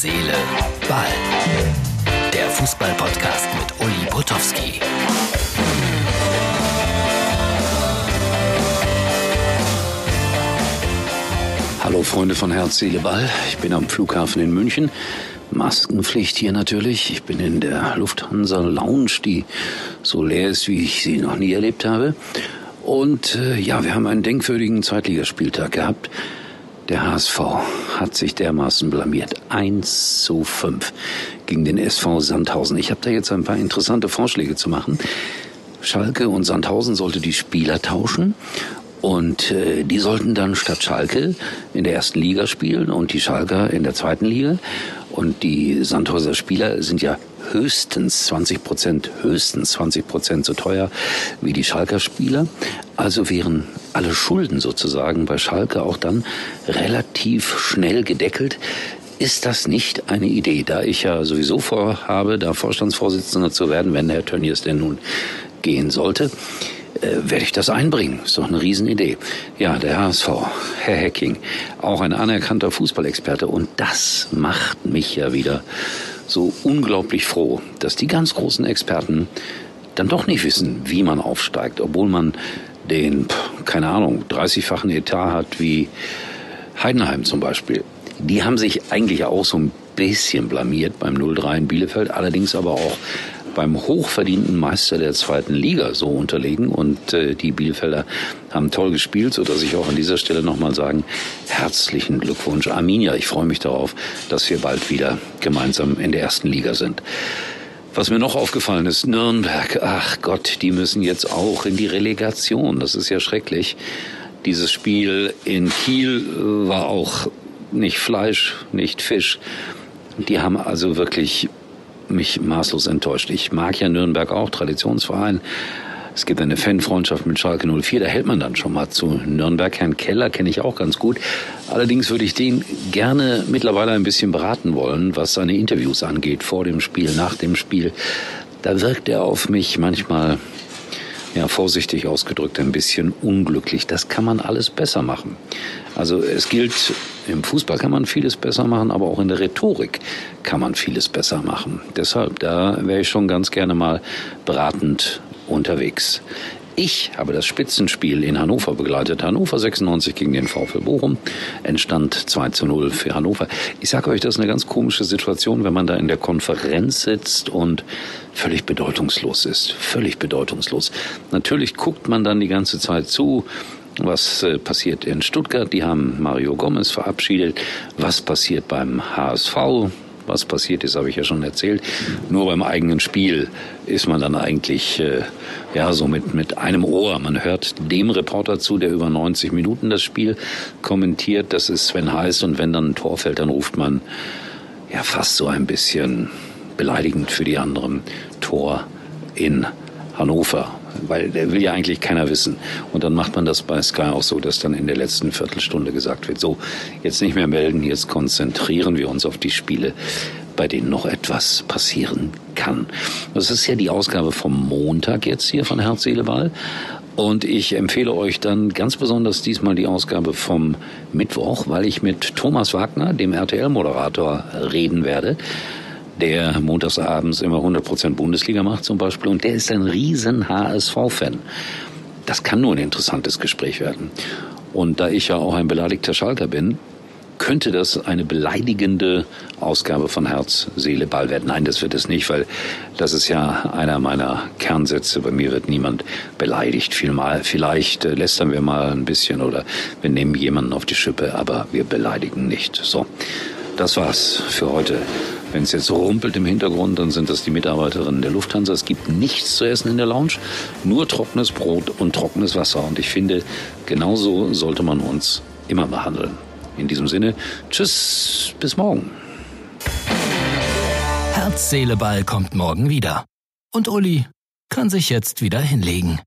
Seele, Ball. Der Fußball-Podcast mit Uli Potowski. Hallo Freunde von Herz, Seele, Ball. Ich bin am Flughafen in München. Maskenpflicht hier natürlich. Ich bin in der Lufthansa Lounge, die so leer ist, wie ich sie noch nie erlebt habe. Und äh, ja, wir haben einen denkwürdigen Zweitligaspieltag gehabt. Der HSV hat sich dermaßen blamiert. 1 zu 5 gegen den SV Sandhausen. Ich habe da jetzt ein paar interessante Vorschläge zu machen. Schalke und Sandhausen sollte die Spieler tauschen und äh, die sollten dann statt Schalke in der ersten Liga spielen und die Schalker in der zweiten Liga. Und die Sandhauser Spieler sind ja höchstens 20 Prozent, höchstens 20 Prozent so teuer wie die Schalker Spieler. Also wären alle Schulden sozusagen bei Schalke auch dann relativ schnell gedeckelt. Ist das nicht eine Idee, da ich ja sowieso vorhabe, da Vorstandsvorsitzender zu werden, wenn Herr Tönnies denn nun gehen sollte? Äh, werde ich das einbringen. Ist doch eine Riesenidee. Ja, der HSV, Herr Hecking, auch ein anerkannter Fußballexperte. Und das macht mich ja wieder so unglaublich froh, dass die ganz großen Experten dann doch nicht wissen, wie man aufsteigt, obwohl man den, keine Ahnung, 30-fachen Etat hat wie Heidenheim zum Beispiel. Die haben sich eigentlich auch so ein bisschen blamiert beim 0-3 in Bielefeld, allerdings aber auch beim hochverdienten Meister der zweiten Liga so unterlegen. Und äh, die Bielefelder haben toll gespielt, so dass ich auch an dieser Stelle nochmal sagen, herzlichen Glückwunsch, Arminia. Ich freue mich darauf, dass wir bald wieder gemeinsam in der ersten Liga sind. Was mir noch aufgefallen ist, Nürnberg, ach Gott, die müssen jetzt auch in die Relegation. Das ist ja schrecklich. Dieses Spiel in Kiel äh, war auch nicht Fleisch, nicht Fisch. Die haben also wirklich mich maßlos enttäuscht. Ich mag ja Nürnberg auch, Traditionsverein. Es gibt eine Fanfreundschaft mit Schalke 04, da hält man dann schon mal zu Nürnberg. Herrn Keller kenne ich auch ganz gut. Allerdings würde ich den gerne mittlerweile ein bisschen beraten wollen, was seine Interviews angeht, vor dem Spiel, nach dem Spiel. Da wirkt er auf mich manchmal ja, vorsichtig ausgedrückt, ein bisschen unglücklich. Das kann man alles besser machen. Also es gilt, im Fußball kann man vieles besser machen, aber auch in der Rhetorik kann man vieles besser machen. Deshalb, da wäre ich schon ganz gerne mal beratend unterwegs. Ich habe das Spitzenspiel in Hannover begleitet. Hannover 96 gegen den VfL Bochum. Entstand 2 zu 0 für Hannover. Ich sage euch, das ist eine ganz komische Situation, wenn man da in der Konferenz sitzt und völlig bedeutungslos ist. Völlig bedeutungslos. Natürlich guckt man dann die ganze Zeit zu, was äh, passiert in Stuttgart? Die haben Mario Gomez verabschiedet. Was passiert beim HSV? Was passiert ist, habe ich ja schon erzählt. Nur beim eigenen Spiel ist man dann eigentlich äh, ja so mit mit einem Ohr. Man hört dem Reporter zu, der über 90 Minuten das Spiel kommentiert. Das ist Sven Heiß und wenn dann ein Tor fällt, dann ruft man ja fast so ein bisschen beleidigend für die anderen Tor in Hannover weil der will ja eigentlich keiner wissen. Und dann macht man das bei Sky auch so, dass dann in der letzten Viertelstunde gesagt wird, so, jetzt nicht mehr melden, jetzt konzentrieren wir uns auf die Spiele, bei denen noch etwas passieren kann. Das ist ja die Ausgabe vom Montag jetzt hier von Herz, Seele, Ball. Und ich empfehle euch dann ganz besonders diesmal die Ausgabe vom Mittwoch, weil ich mit Thomas Wagner, dem RTL-Moderator, reden werde der montagsabends immer 100% Bundesliga macht zum Beispiel. Und der ist ein riesen HSV-Fan. Das kann nur ein interessantes Gespräch werden. Und da ich ja auch ein beleidigter Schalter bin, könnte das eine beleidigende Ausgabe von Herz, Seele, Ball werden. Nein, das wird es nicht, weil das ist ja einer meiner Kernsätze. Bei mir wird niemand beleidigt. Vielleicht äh, lästern wir mal ein bisschen oder wir nehmen jemanden auf die Schippe, aber wir beleidigen nicht. So, das war's für heute. Wenn es jetzt rumpelt im Hintergrund, dann sind das die Mitarbeiterinnen der Lufthansa. Es gibt nichts zu essen in der Lounge, nur trockenes Brot und trockenes Wasser. Und ich finde, genauso sollte man uns immer behandeln. In diesem Sinne, tschüss, bis morgen. Herz, Seele, Ball kommt morgen wieder. Und Uli kann sich jetzt wieder hinlegen.